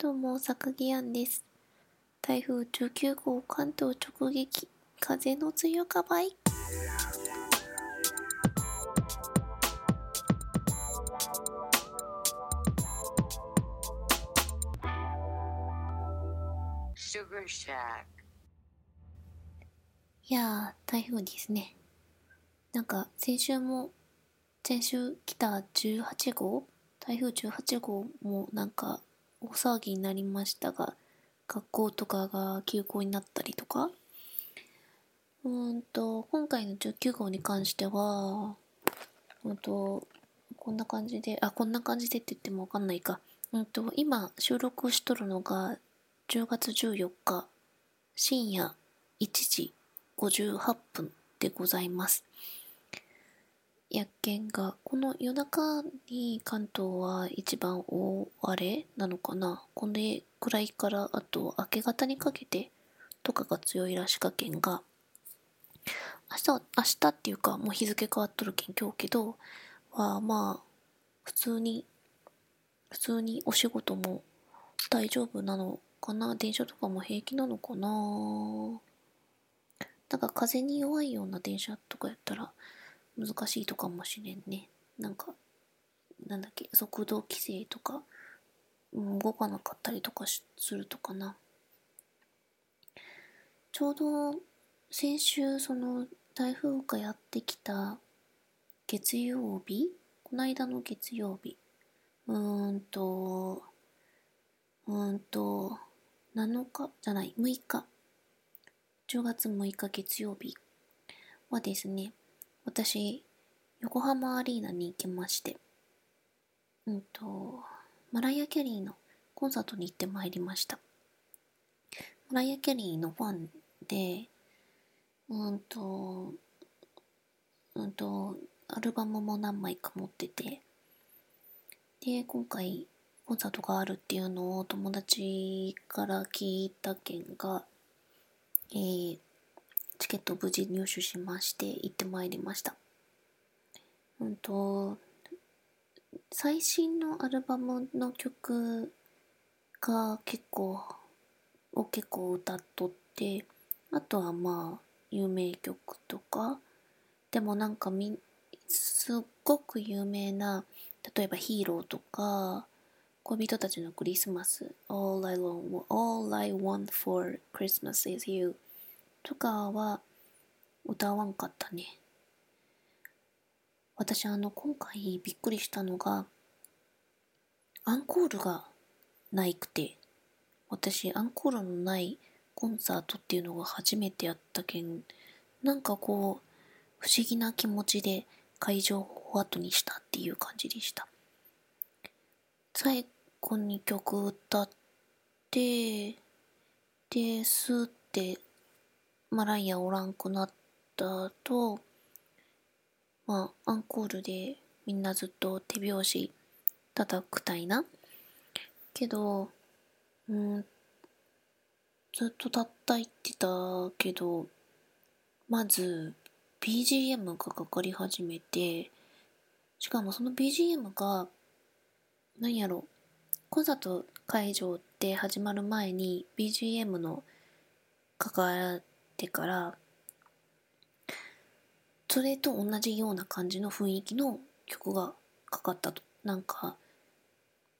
どうも、坂木庵です。台風19号関東直撃、風の強かばい。いやー、台風ですね。なんか、先週も、先週来た18号？台風18号もなんか大騒ぎになりましたが、学校とかが休校になったりとか？うんと、今回の19号に関しては、うんと、こんな感じで、あ、こんな感じでって言ってもわかんないか。うんと、今収録しとるのが10月14日深夜1時58分でございます。やっけんが、この夜中に関東は一番大荒れなのかな？これくらいから、あと明け方にかけてとかが強いらしかけんが、明日、明日っていうかもう日付変わっとるけん今日けど、はまあ、普通に、普通にお仕事も大丈夫なのかな？電車とかも平気なのかな？なんか風に弱いような電車とかやったら難しいとかもしれんね。なんか、なんだっけ、速度規制とか、動かなかったりとかするとかな。ちょうど先週その台風がやってきた月曜日この間の月曜日。うーんと、うーんと、7日じゃない、6日。10月6日月曜日はですね、私、横浜アリーナに行きまして、うんと、マライア・キャリーのコンサートに行ってまいりました。マライア・キャリーのファンで、うんと、うんと、アルバムも何枚か持ってて、で、今回コンサートがあるっていうのを友達から聞いた件が、えー、チケットを無事入手しまして行ってまいりました。うんと、最新のアルバムの曲が結構、を結構歌っとって、あとはまあ、有名曲とか、でもなんかみ、すっごく有名な、例えばヒーローとか、恋人たちのクリスマス、All I, want, All I Want for Christmas is You とかは歌わんかったね。私あの今回びっくりしたのがアンコールがないくて私アンコールのないコンサートっていうのが初めてやったけんなんかこう不思議な気持ちで会場を後にしたっていう感じでした最後に曲歌ってでスーってマライアおらんくなった後まあ、アンコールでみんなずっと手拍子叩くたいな。けど、うん、ずっと叩いてたけど、まず BGM がかかり始めて、しかもその BGM が、何やろ、コンサート会場って始まる前に BGM のかかってから、それと同じような感じの雰囲気の曲がかかったと。なんか、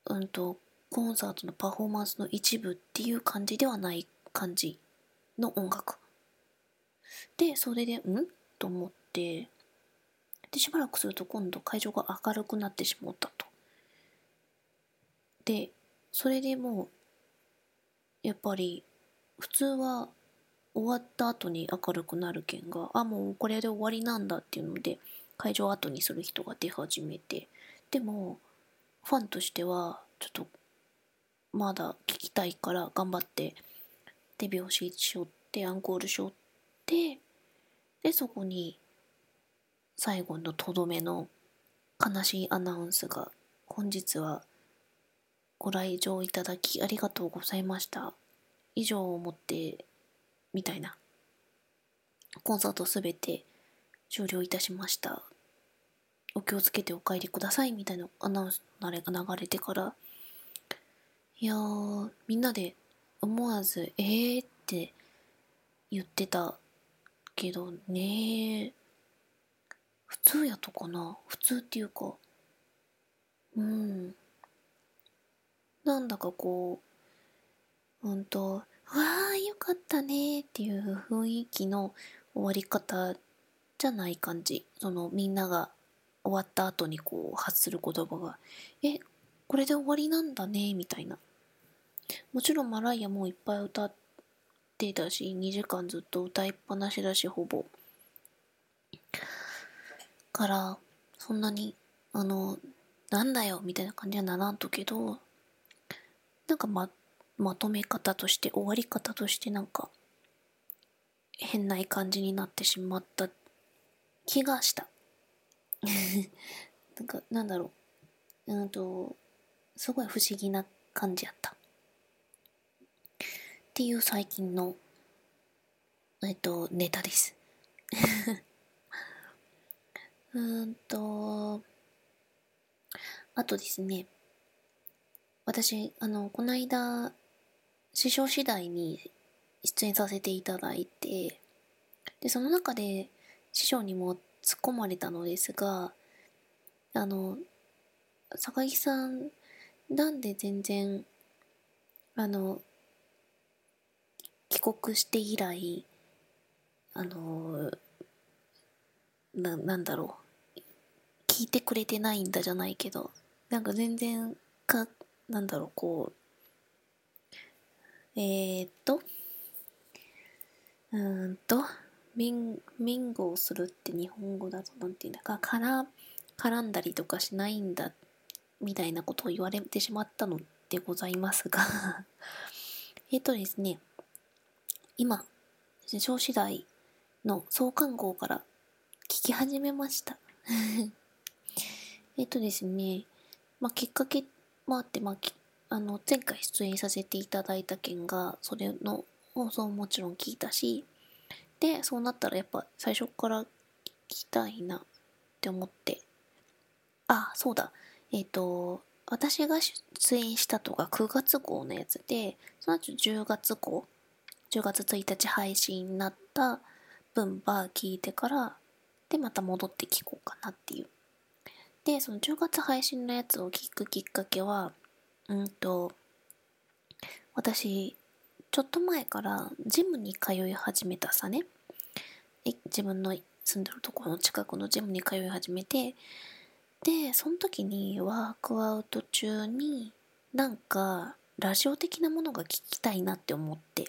うんと、コンサートのパフォーマンスの一部っていう感じではない感じの音楽。で、それで、ん？と思って、で、しばらくすると今度会場が明るくなってしまったと。で、それでもう、やっぱり、普通は終わった後に明るくなる件があもうこれで終わりなんだっていうので会場後にする人が出始めてでもファンとしてはちょっとまだ聞きたいから頑張って手拍子しよってアンコールしよってでそこに最後のとどめの悲しいアナウンスが本日はご来場いただきありがとうございました。以上をもってみたいな。コンサートすべて終了いたしました。お気をつけてお帰りくださいみたいなアナウンスのあれが流れてから、いやー、みんなで思わず、えーって言ってたけどね普通やとかな？普通っていうか、うん。なんだかこう、うんと、わあ、よかったねっていう雰囲気の終わり方じゃない感じ。そのみんなが終わった後にこう発する言葉が、え、これで終わりなんだね、みたいな。もちろんマライアもいっぱい歌ってたし、2時間ずっと歌いっぱなしだし、ほぼ。から、そんなに、あの、なんだよ、みたいな感じはならんとけど、なんかま、まとめ方として、終わり方としてなんか、変ない感じになってしまった気がした。なんか、なんだろう。うんと、すごい不思議な感じやった。っていう最近の、えっと、ネタです。うんと、あとですね、私、あの、この間、師匠次第に出演させていただいて、で、その中で師匠にも突っ込まれたのですが、あの、坂木さん、なんで全然、あの、帰国して以来、あの、な、なんだろう、聞いてくれてないんだじゃないけど、なんか全然、か、なんだろう、こう、えー、っと、うーんと、ミン、ミンゴをするって日本語だとなんていうんだか、から絡んだりとかしないんだ、みたいなことを言われてしまったのでございますが。えっとですね、今、少子大の創刊号から聞き始めました。えっとですね、まあ、きっかけもあって、まあ、あの、前回出演させていただいた件が、それの放送ももちろん聞いたし、で、そうなったらやっぱ最初から聞きたいなって思って。あ、そうだ。えっ、ー、と、私が出演したとが9月号のやつで、その後10月号10月1日配信になった分ば聞いてから、で、また戻って聞こうかなっていう。で、その10月配信のやつを聞くきっかけは、うんと、私、ちょっと前からジムに通い始めたさね。自分の住んでるところの近くのジムに通い始めて、で、その時にワークアウト中になんかラジオ的なものが聞きたいなって思って、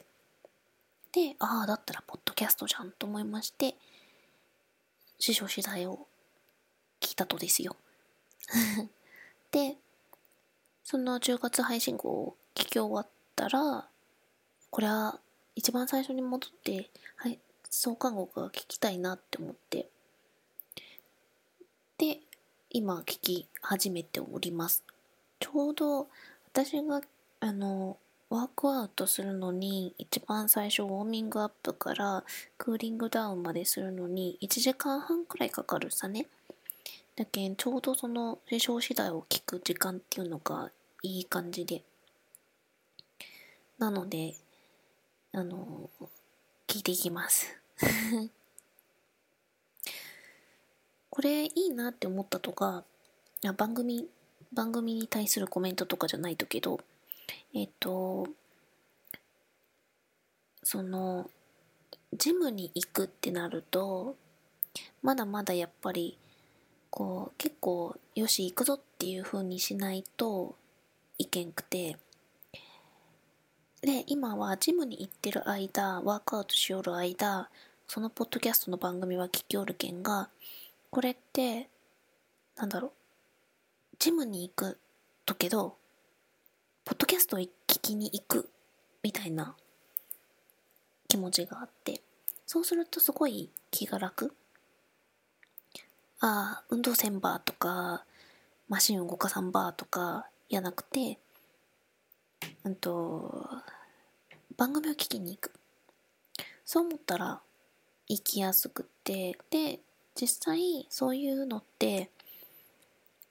で、ああ、だったらポッドキャストじゃんと思いまして、師匠次第を聞いたとですよ。で、その10月配信後を聞き終わったら、これは一番最初に戻って、はい、創刊号が聞きたいなって思って、で、今聞き始めております。ちょうど私が、あの、ワークアウトするのに一番最初ウォーミングアップからクーリングダウンまでするのに1時間半くらいかかるさね。だけんちょうどその師匠次第を聞く時間っていうのがいい感じで。なので、あの、聞いていきます。これいいなって思ったとか、番組、番組に対するコメントとかじゃないとけど、えっ、と、その、ジムに行くってなると、まだまだやっぱり、こう、結構、よし、行くぞっていう風にしないといけんくて、で、今はジムに行ってる間、ワークアウトしよる間、そのポッドキャストの番組は聞きおるけんが、これって、なんだろう、ジムに行くとけど、ポッドキャストを聞きに行くみたいな気持ちがあって、そうするとすごい気が楽。ああ、運動せんばとか、マシン動かさんばとか、やなくて、うんと、番組を聞きに行く。そう思ったら行きやすくて、で、実際そういうのって、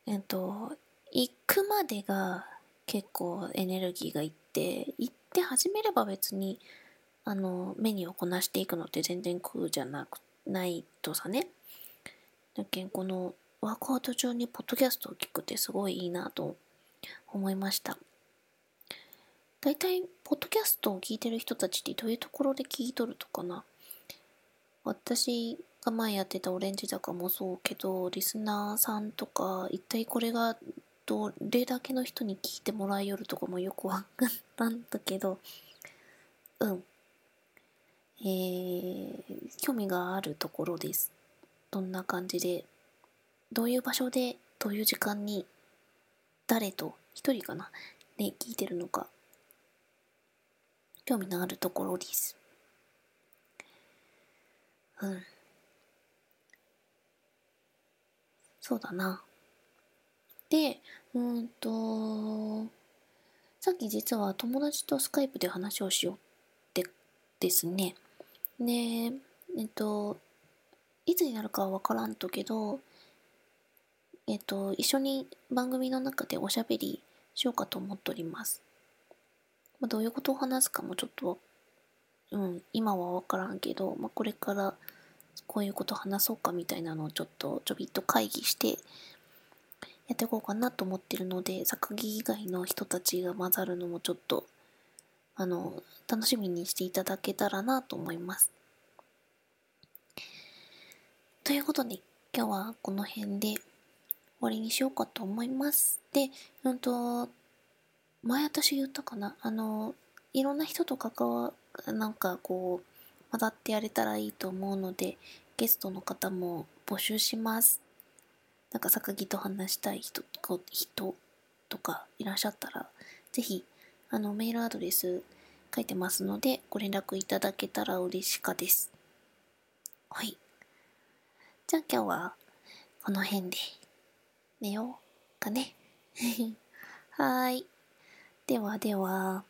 えっと、行くまでが結構エネルギーがいって行って始めれば別にあのメニューをこなしていくのって全然苦じゃなくないとさねだけこのワークアウト中にポッドキャストを聞くってすごいいいなと思いました。大体ポッドキャストを聞いてる人たちってどういうところで聞いとるとかな？私が前やってたオレンジ坂もそうけどリスナーさんとか一体これがどれだけの人に聞いてもらいよるとかもよくわからんだけどうん。えー、興味があるところです。どんな感じで、どういう場所で、どういう時間に、誰と、一人かな、ね、聞いてるのか、興味のあるところです。うん。そうだな。で、うんと、さっき実は友達とスカイプで話をしようってですね。で、えっと、いつになるかはわからんとけど、えっと、一緒に番組の中でおしゃべりしようかと思っております。まあ、どういうことを話すかもちょっと、うん、今はわからんけど、まあ、これからこういうこと話そうかみたいなのをちょっとちょびっと会議してやっていこうかなと思ってるので、作技以外の人たちが混ざるのもちょっとあの、楽しみにしていただけたらなと思います。ということで、今日はこの辺で終わりにしようかと思います。で、うんと、前私言ったかな？あの、いろんな人と関わ、なんかこう、混ざってやれたらいいと思うので、ゲストの方も募集します。なんか、榊と話したい人、人とかいらっしゃったら、ぜひあの、メールアドレス書いてますので、ご連絡いただけたら嬉しかです。はい。じゃあ今日は、この辺で、寝ようかね。はーい。ではでは。